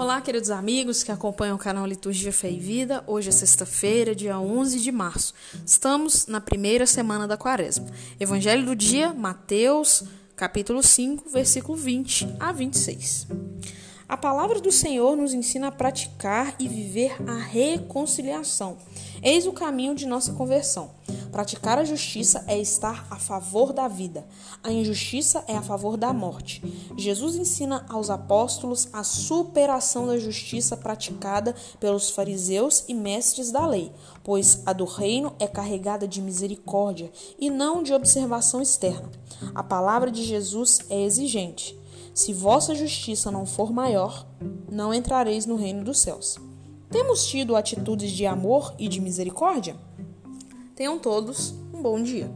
Olá, queridos amigos que acompanham o canal Liturgia Fé e Vida. Hoje é sexta-feira, dia 11 de março. Estamos na primeira semana da quaresma. Evangelho do dia, Mateus, capítulo 5, versículo 20 a 26. A palavra do Senhor nos ensina a praticar e viver a reconciliação. Eis o caminho de nossa conversão. Praticar a justiça é estar a favor da vida. A injustiça é a favor da morte. Jesus ensina aos apóstolos a superação da justiça praticada pelos fariseus e mestres da lei, pois a do reino é carregada de misericórdia e não de observação externa. A palavra de Jesus é exigente. Se vossa justiça não for maior, não entrareis no reino dos céus. Temos tido atitudes de amor e de misericórdia? Tenham todos um bom dia.